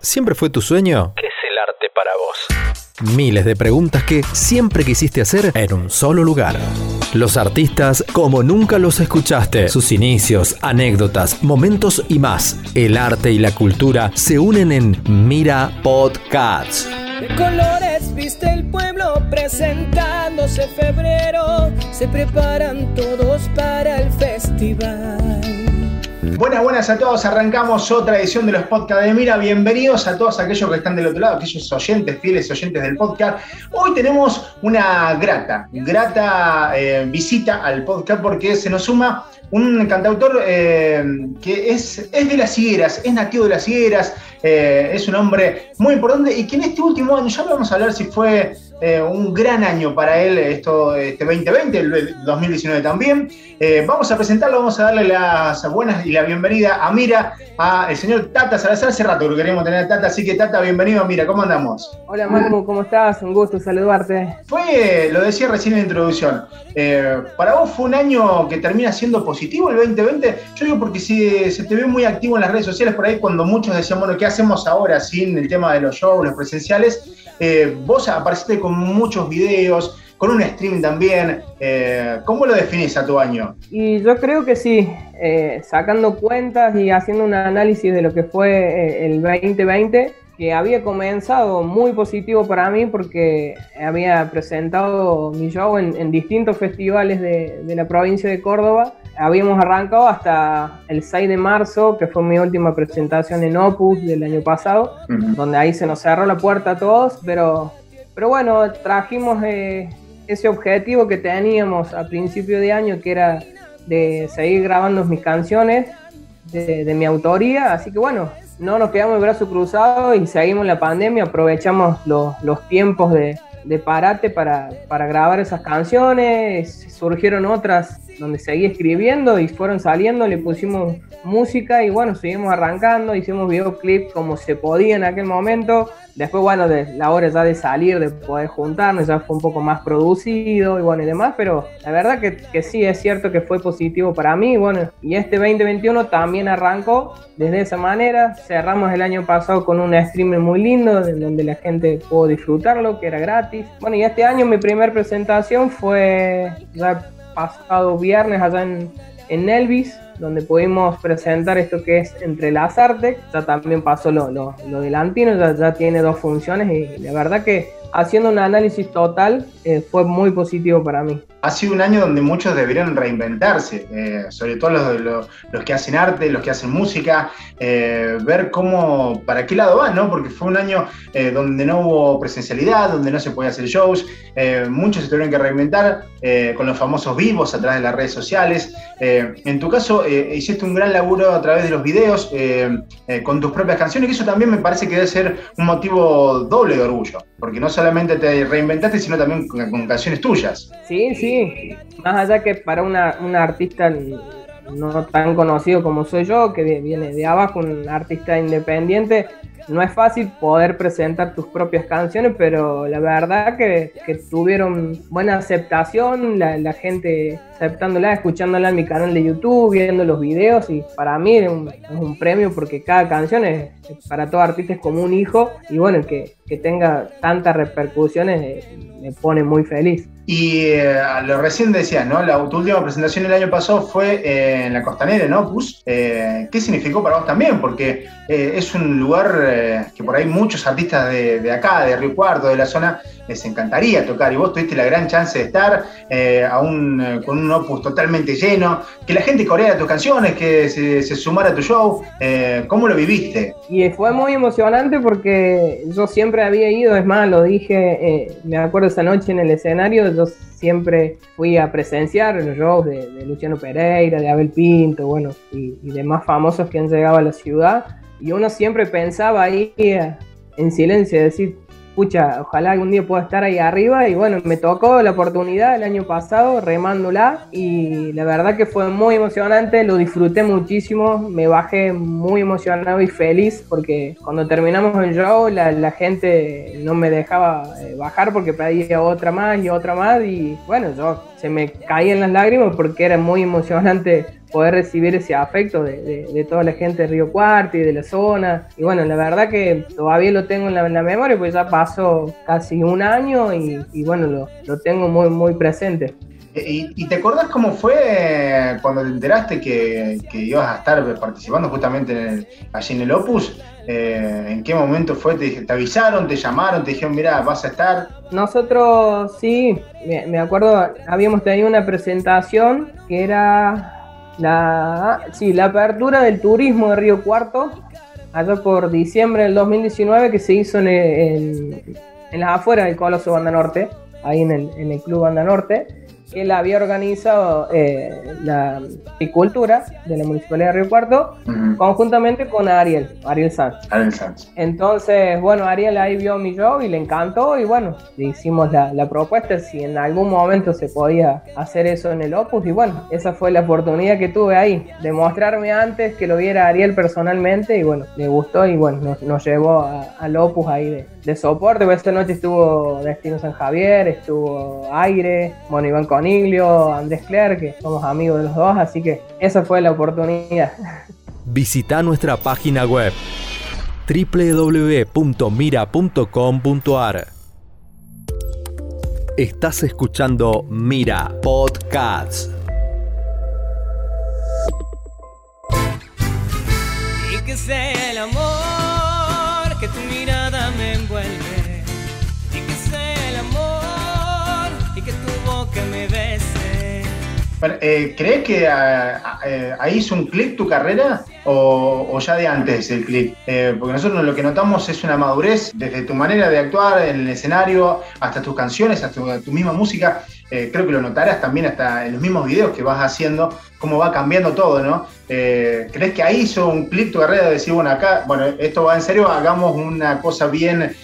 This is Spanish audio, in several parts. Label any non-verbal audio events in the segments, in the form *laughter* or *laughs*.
¿Siempre fue tu sueño? ¿Qué es el arte para vos? Miles de preguntas que siempre quisiste hacer en un solo lugar. Los artistas como nunca los escuchaste. Sus inicios, anécdotas, momentos y más. El arte y la cultura se unen en Mira Podcasts. De colores viste el pueblo presentándose febrero. Se preparan todos para el festival. Buenas, buenas a todos. Arrancamos otra edición de los podcasts de Mira. Bienvenidos a todos aquellos que están del otro lado, aquellos oyentes, fieles oyentes del podcast. Hoy tenemos una grata, grata eh, visita al podcast porque se nos suma un cantautor eh, que es, es de las higueras, es nativo de las higueras, eh, es un hombre muy importante y que en este último año, ya vamos a hablar si fue eh, un gran año para él esto, este 2020, el 2019 también. Eh, vamos a presentarlo, vamos a darle las buenas y la bienvenida a Mira, a el señor Tata Salazar. Hace rato que queríamos tener a Tata, así que Tata, bienvenido. Mira, ¿cómo andamos? Hola Marco, ¿cómo estás? Un gusto saludarte. Fue, lo decía recién en la introducción, eh, para vos fue un año que termina siendo positivo el 2020. Yo digo porque si, se te ve muy activo en las redes sociales por ahí cuando muchos decían, bueno, ¿qué hacemos ahora sin el tema de los shows, los presenciales? vos apareciste con muchos videos, con un stream también. Eh, ¿Cómo lo definís a tu año? Y yo creo que sí, eh, sacando cuentas y haciendo un análisis de lo que fue eh, el 2020, que había comenzado muy positivo para mí porque había presentado mi show en, distintos festivales de, la provincia de Córdoba. Habíamos arrancado hasta el 6 de marzo, que fue mi última presentación en Opus del año pasado, donde ahí se nos cerró la puerta a todos, pero pero bueno, trajimos eh, ese objetivo que teníamos a principio de año, que era de seguir grabando mis canciones de, mi autoría. Así que bueno, no nos quedamos de brazos cruzados y seguimos la pandemia, aprovechamos los, tiempos de, parate para, para, grabar esas canciones, surgieron otras donde seguí escribiendo y fueron saliendo, le pusimos música y bueno, seguimos arrancando, hicimos videoclips como se podía en aquel momento, Después, bueno, de la hora ya de salir, de poder juntarnos, ya fue un poco más producido y bueno y demás, pero la verdad que, que sí es cierto que fue positivo para mí. Bueno, y este 2021 también arrancó desde esa manera. Cerramos el año pasado con un streaming muy lindo, en donde la gente pudo disfrutarlo, que era gratis. Bueno, y este año mi primera presentación fue ya pasado viernes allá en, en Elvis donde pudimos presentar esto que es Entrelazarte. Ya también pasó lo, lo, lo del Antino, ya, ya, tiene dos funciones y la verdad que haciendo un análisis total eh, fue muy positivo para mí ha sido un año donde muchos deberían reinventarse, eh, sobre todo los, los, que hacen arte, los que hacen música, eh, ver cómo, para qué lado van, ¿no? Porque fue un año eh, donde no hubo presencialidad, donde no se podía hacer shows, muchos se tuvieron que reinventar con los famosos vivos a través de las redes sociales. en tu caso, hiciste un gran laburo a través de los videos con tus propias canciones, y eso también me parece que debe ser un motivo doble de orgullo, porque no solamente te reinventaste, sino también con canciones tuyas. Sí, sí sí, más allá que para una, artista no tan conocido como soy yo, que viene de abajo, un artista independiente, no es fácil poder presentar tus propias canciones, pero la verdad que, tuvieron buena aceptación, la, gente aceptándola, escuchándola en mi canal de YouTube, viendo los videos y para mí es un, premio porque cada canción es, para todo artista es como un hijo y bueno, que, que tenga tantas repercusiones eh, me pone muy feliz. Y eh, lo recién decías, ¿no? La, tu última presentación el año pasado fue eh, en la Costanera, ¿no? Opus. ¿Qué significó para vos también? Porque es un lugar que por ahí muchos artistas de, de, acá, de Río Cuarto, de la zona, les encantaría tocar. Y vos tuviste la gran chance de estar aún con un Opus totalmente lleno, que la gente coreara tus canciones, que se, se sumara a tu show. ¿Cómo lo viviste? Y fue muy emocionante porque yo siempre había ido, es más, lo dije, me acuerdo esa noche en el escenario yo siempre fui a presenciar los shows de, Luciano Pereira, de Abel Pinto, bueno, y, y, demás famosos que han llegado a la ciudad. Y uno siempre pensaba ahí eh, en silencio, decir, pucha, ojalá algún día pueda estar ahí arriba. Y bueno, me tocó la oportunidad el año pasado remándola. Y la verdad que fue muy emocionante, lo disfruté muchísimo, me bajé muy emocionado y feliz porque cuando terminamos el show la, la gente no me dejaba eh, bajar porque pedía otra más y otra más. Y bueno, yo se me caían las lágrimas porque era muy emocionante poder recibir ese afecto de, toda la gente de Río Cuarto y de la zona. Y bueno, la verdad que todavía lo tengo en la, memoria, pues ya pasó casi un año y, bueno, lo, lo, tengo muy, muy presente. ¿Y, te acordás cómo fue cuando te enteraste que, ibas a estar participando justamente allí en el Opus? Eh, ¿En qué momento fue? ¿Te, ¿Te, avisaron, te llamaron, te dijeron, mira, vas a estar? Nosotros sí, me, acuerdo, habíamos tenido una presentación que era la, sí, la apertura del turismo de Río Cuarto, allá por diciembre del 2019, que se hizo en, en, las afueras del Coloso Banda Norte, ahí en el, en el Club Banda Norte que la había organizado eh, la agricultura de la Municipalidad de Río Cuarto, conjuntamente con Ariel, Ariel Sanz. Ariel Sanz. Entonces, bueno, Ariel ahí vio mi show y le encantó y bueno, le hicimos la, la, propuesta si en algún momento se podía hacer eso en el Opus y bueno, esa fue la oportunidad que tuve ahí, de mostrarme antes que lo viera Ariel personalmente y bueno, le gustó y bueno, nos, llevó al Opus ahí de, de soporte, pues esta noche estuvo Destino San Javier, estuvo Aire, bueno, Iván Coniglio, Andrés Clerc, que somos amigos de los dos, así que esa fue la oportunidad. Visita nuestra página web www.mira.com.ar Estás escuchando Mira Podcasts. Y que sea el amor que tu mirada Eh, ¿Crees que ah, eh, ahí hizo un clic tu carrera o, ya de antes el clic? Eh, porque nosotros lo que notamos es una madurez desde tu manera de actuar en el escenario hasta tus canciones, hasta tu, misma música. creo que lo notarás también hasta en los mismos videos que vas haciendo, cómo va cambiando todo, ¿no? ¿Crees que ahí hizo un clic tu carrera de decir, bueno, acá, bueno, esto va en serio, hagamos una cosa bien,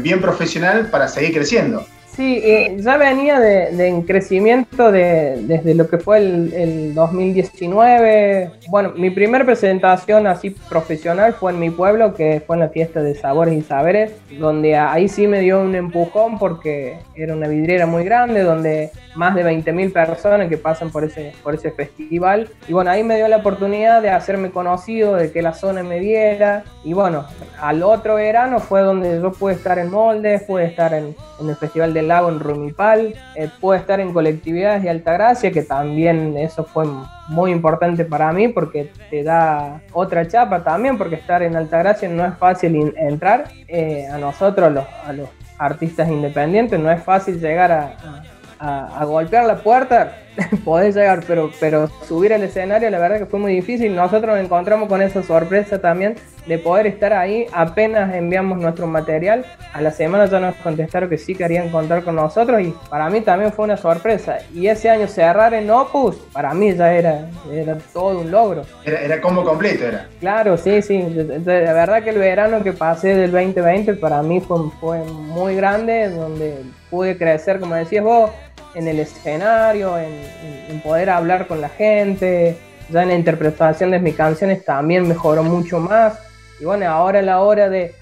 bien profesional para seguir creciendo? Sí, ya venía de, en crecimiento de, desde lo que fue el, 2019. Bueno, mi primera presentación así profesional fue en mi pueblo, que fue en la fiesta de Sabores y Saberes, donde ahí sí me dio un empujón porque era una vidriera muy grande, donde más de 20.000 personas que pasan por ese, por ese festival. Y bueno, ahí me dio la oportunidad de hacerme conocido, de que la zona me viera. Y bueno, al otro verano fue donde yo pude estar en Moldes, pude estar en, en el Festival de Lago en Rumipal, eh, estar en colectividades de Altagracia, que también eso fue muy importante para mí porque te da otra chapa también, porque estar en Altagracia no es fácil entrar. Eh, a nosotros, a los artistas independientes, no es fácil llegar a, golpear la puerta, *laughs* podés llegar, pero, pero subir al escenario la verdad que fue muy difícil. Nosotros nos encontramos con esa sorpresa también de poder estar ahí. Apenas enviamos nuestro material, a la semana ya nos contestaron que sí querían contar con nosotros y para mí también fue una sorpresa. Y ese año cerrar en Opus, para mí ya era, era todo un logro. Era, era como completo, era. Claro, sí, sí. La verdad que el verano que pasé del 2020 para mí fue, fue muy grande, donde pude crecer, como decías vos, en el escenario, en, poder hablar con la gente, ya en la interpretación de mis canciones también mejoró mucho más. Y bueno, ahora es la hora de,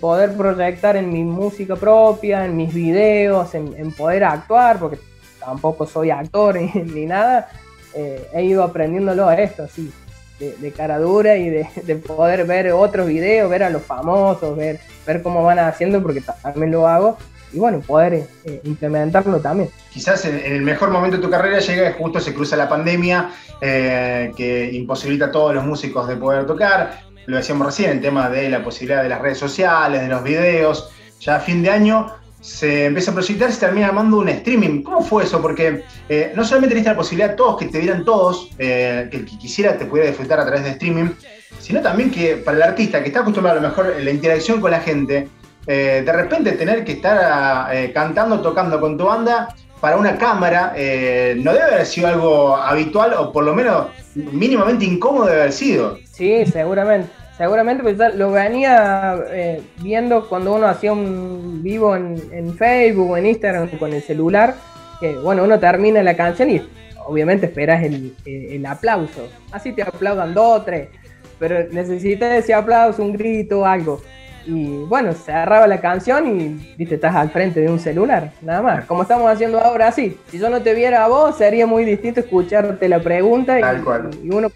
poder proyectar en mi música propia, en mis videos, en, poder actuar, porque tampoco soy actor *laughs* ni, nada, eh, he ido aprendiéndolo a esto, así, de, cara dura y de, poder ver otros videos, ver a los famosos, ver, ver cómo van haciendo, porque también lo hago y bueno, poder eh, implementarlo también. Quizás en, el mejor momento de tu carrera llega justo se cruza la pandemia eh, que imposibilita a todos los músicos de poder tocar. Lo decíamos recién, el tema de la posibilidad de las redes sociales, de los videos. Ya a fin de año se empieza a proyectar y se termina armando un streaming. ¿Cómo fue eso? Porque eh, no solamente teniste la posibilidad todos que te vieran todos, que el que quisiera te pudiera disfrutar a través de streaming, sino también que para el artista que está acostumbrado a lo mejor la interacción con la gente, eh, de repente tener que estar eh, cantando, tocando con tu banda para una cámara, eh, no debe haber sido algo habitual o por lo menos mínimamente incómodo de haber sido. Sí, seguramente. Seguramente pues lo venía viendo cuando uno hacía un vivo en, Facebook o en Instagram con el celular, que bueno, uno termina la canción y obviamente esperas el, el aplauso. Así te aplaudan dos, tres, pero necesitas ese aplauso, un grito, algo. Y bueno, cerraba la canción y viste, estás al frente de un celular, nada más. Como estamos haciendo ahora, sí. Si yo no te viera a vos, sería muy distinto escucharte la pregunta y, y uno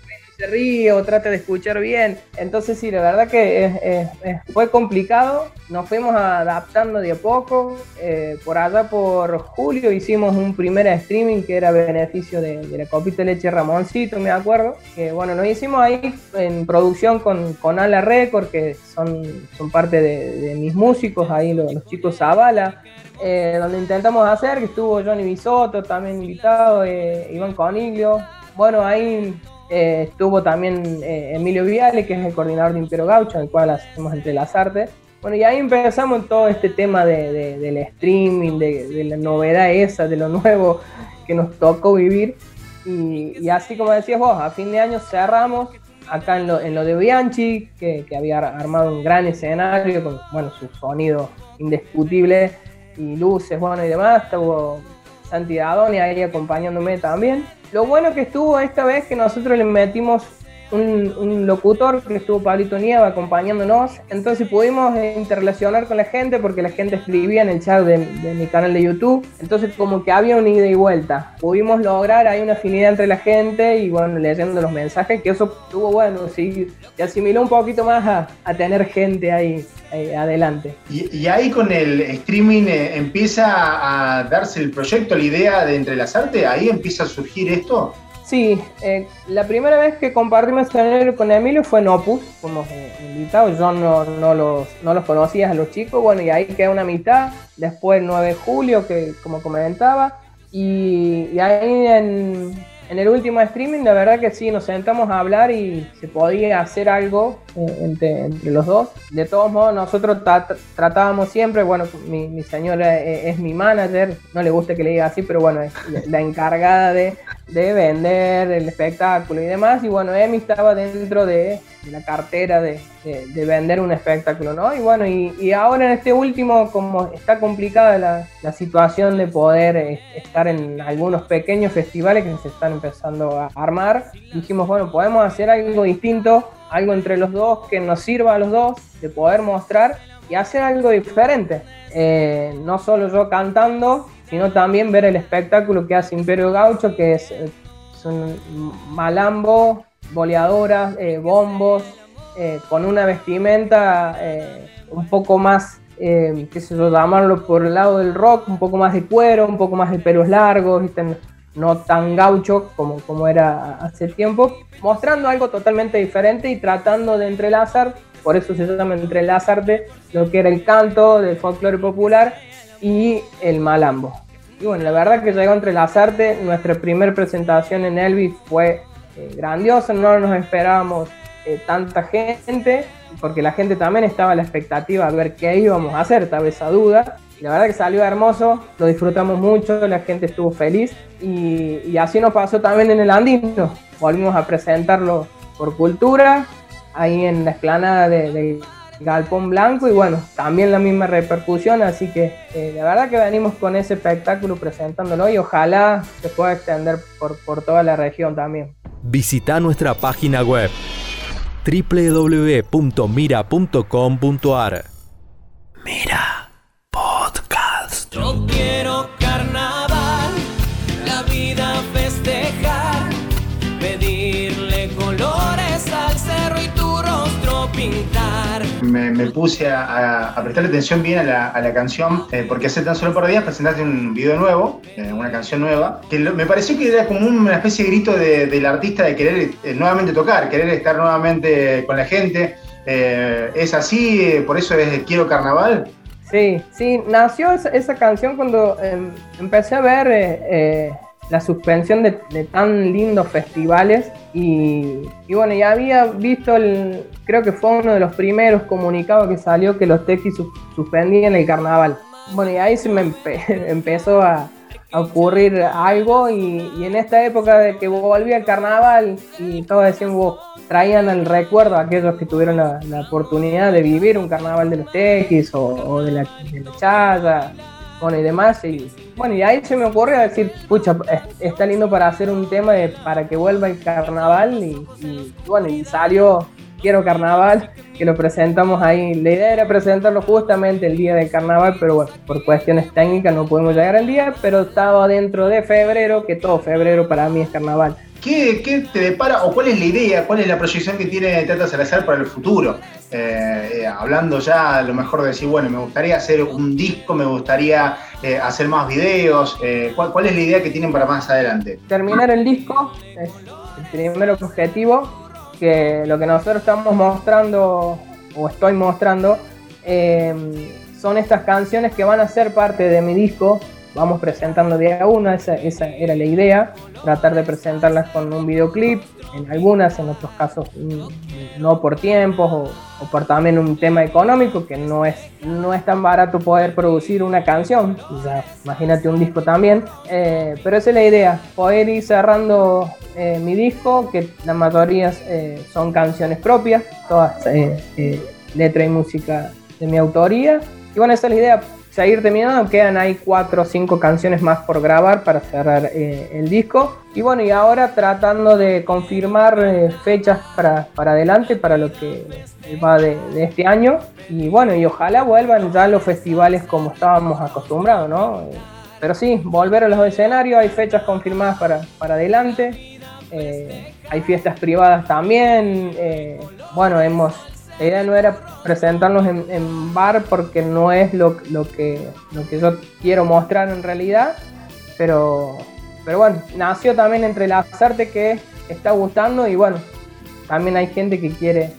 se ríe o trata de escuchar bien. Entonces sí, la verdad que fue complicado. Nos fuimos adaptando de a poco. Eh, por allá por julio hicimos un primer streaming que era beneficio de, la copita de leche Ramoncito, me acuerdo. Que bueno, nos hicimos ahí en producción con, con Ala Record, que son, son parte de, mis músicos, ahí los, chicos Zavala. Eh, donde intentamos hacer, que estuvo Johnny Bisotto también invitado, eh, Iván Coniglio. Bueno, ahí eh, estuvo también eh, Emilio Viale, que es el coordinador de Imperio Gaucho, en el cual hacemos entre las artes. Bueno, y ahí empezamos todo este tema de, del streaming, de, la novedad esa, de lo nuevo que nos tocó vivir. Y, así como decías vos, a fin de año cerramos acá en lo, en lo de Bianchi, que, que, había armado un gran escenario con bueno, su sonido indiscutible y luces, bueno, y demás. Estuvo Santi Adoni ahí acompañándome también. Lo bueno que estuvo esta vez que nosotros le metimos un, locutor que estuvo Pablito Nieva acompañándonos, entonces pudimos interrelacionar con la gente porque la gente escribía en el chat de, mi canal de YouTube, entonces como que había una ida y vuelta. Pudimos lograr ahí una afinidad entre la gente y bueno, leyendo los mensajes, que eso estuvo bueno, sí, se asimiló un poquito más a, a tener gente ahí adelante. Y, ahí con el streaming eh, empieza a darse el proyecto, la idea de entrelazarte, ahí empieza a surgir esto. Sí, eh, la primera vez que compartimos escenario con Emilio fue en Opus, fuimos eh, yo no, no, los, no los conocía a los chicos, bueno, y ahí queda una mitad, después el 9 de julio, que como comentaba, y, ahí en, en el último streaming, la verdad que sí, nos sentamos a hablar y se podía hacer algo eh, entre, los dos. De todos modos, nosotros tratábamos siempre, bueno, mi, señora eh, es, mi manager, no le gusta que le diga así, pero bueno, es la encargada de, vender el espectáculo y demás. Y bueno, Emi estaba dentro de, la cartera de, vender un espectáculo, ¿no? Y bueno, y, ahora en este último, como está complicada la, la situación de poder eh, estar en algunos pequeños festivales que se están empezando a armar, dijimos, bueno, podemos hacer algo distinto, algo entre los dos que nos sirva a los dos, de poder mostrar y hacer algo diferente. Eh, no solo yo cantando, sino también ver el espectáculo que hace Imperio Gaucho, que es, eh, malambo, boleadoras, eh, bombos, con una vestimenta un poco más, qué sé yo, llamarlo por el lado del rock, un poco más de cuero, un poco más de pelos largos, ¿viste? no tan gaucho como, como era hace tiempo, mostrando algo totalmente diferente y tratando de entrelazar, por eso se llama entrelazarte, lo que era el canto del folclore popular y el malambo. Y bueno, la verdad que llegó a entrelazarte, nuestra primera presentación en Elvis fue eh, grandiosa, no nos esperábamos eh, tanta gente, porque la gente también estaba a la expectativa de ver qué íbamos a hacer, tal vez a duda, la verdad que salió hermoso, lo disfrutamos mucho, la gente estuvo feliz. Y, así nos pasó también en el Andino. Volvimos a presentarlo por cultura, ahí en la explanada del Galpón Blanco y bueno, también la misma repercusión, así que eh, la verdad que venimos con ese espectáculo presentándolo y ojalá se pueda extender por, por toda la región también. Visita nuestra página web www.mira.com.ar Mira. Me, puse a, prestarle atención bien a la, canción, eh, porque hace tan solo por días presentaste un video nuevo, eh, una canción nueva, que me pareció que era como una especie de grito del artista de querer eh, nuevamente tocar, querer estar nuevamente con la gente. ¿Es así? ¿Por eso es Quiero Carnaval? Sí, sí, nació esa, canción cuando em, empecé a ver la suspensión de, tan lindos festivales y, bueno, ya había visto, el, creo que fue uno de los primeros comunicados que salió que los Tequis suspendían el carnaval. Bueno, y ahí se me *laughs* empezó a, ocurrir algo y, en esta época de que volví al carnaval y todos decían, traían el recuerdo a aquellos que tuvieron la, oportunidad de vivir un carnaval de los Tequis o, de, la, de Chaya, bueno, y demás. Y bueno, y ahí se me ocurrió decir, pucha, está lindo para hacer un tema de, para que vuelva el carnaval y, bueno, y salió Quiero Carnaval, que lo presentamos ahí. La idea era presentarlo justamente el día del carnaval, pero bueno, por cuestiones técnicas no podemos llegar al día, pero estaba dentro de febrero, que todo febrero para mí es carnaval. ¿Qué, te depara o cuál es la idea, cuál es la proyección que tiene Tata Salazar para el futuro? Eh, eh, hablando ya a lo mejor de decir, bueno, me gustaría hacer un disco, me gustaría eh, hacer más videos. ¿cuál, ¿cuál, es la idea que tienen para más adelante? Terminar el disco es el primer objetivo, que lo que nosotros estamos mostrando o estoy mostrando son estas canciones que van a ser parte de mi disco vamos presentando día a una, esa, esa, era la idea, tratar de presentarlas con un videoclip, en algunas, en otros casos mm, no por tiempos o, por también un tema económico, que no es, no es tan barato poder producir una canción, imagínate un disco también, eh, pero esa es la idea, poder ir cerrando eh, mi disco, que la mayoría eh, son canciones propias, todas letra y música de mi autoría, y bueno, esa es la idea, seguir terminando, quedan ahí cuatro o cinco canciones más por grabar para cerrar eh, el disco. Y bueno, y ahora tratando de confirmar eh, fechas para, para, adelante para lo que va de, este año. Y bueno, y ojalá vuelvan ya los festivales como estábamos acostumbrados, ¿no? Eh, pero sí, volver a los escenarios, hay fechas confirmadas para, para adelante. hay fiestas privadas también. bueno, hemos la idea no era presentarnos en, bar porque no es lo, que, lo que yo quiero mostrar en realidad, pero, pero bueno, nació también entre la arte que está gustando y bueno, también hay gente que quiere,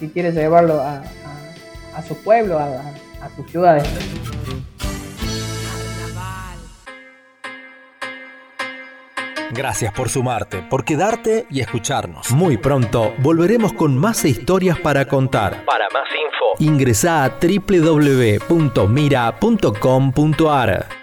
que quiere llevarlo a, su pueblo, a, a sus ciudades. Gracias por sumarte, por quedarte y escucharnos. Muy pronto volveremos con más historias para contar. Para más info, ingresa a www.mira.com.ar.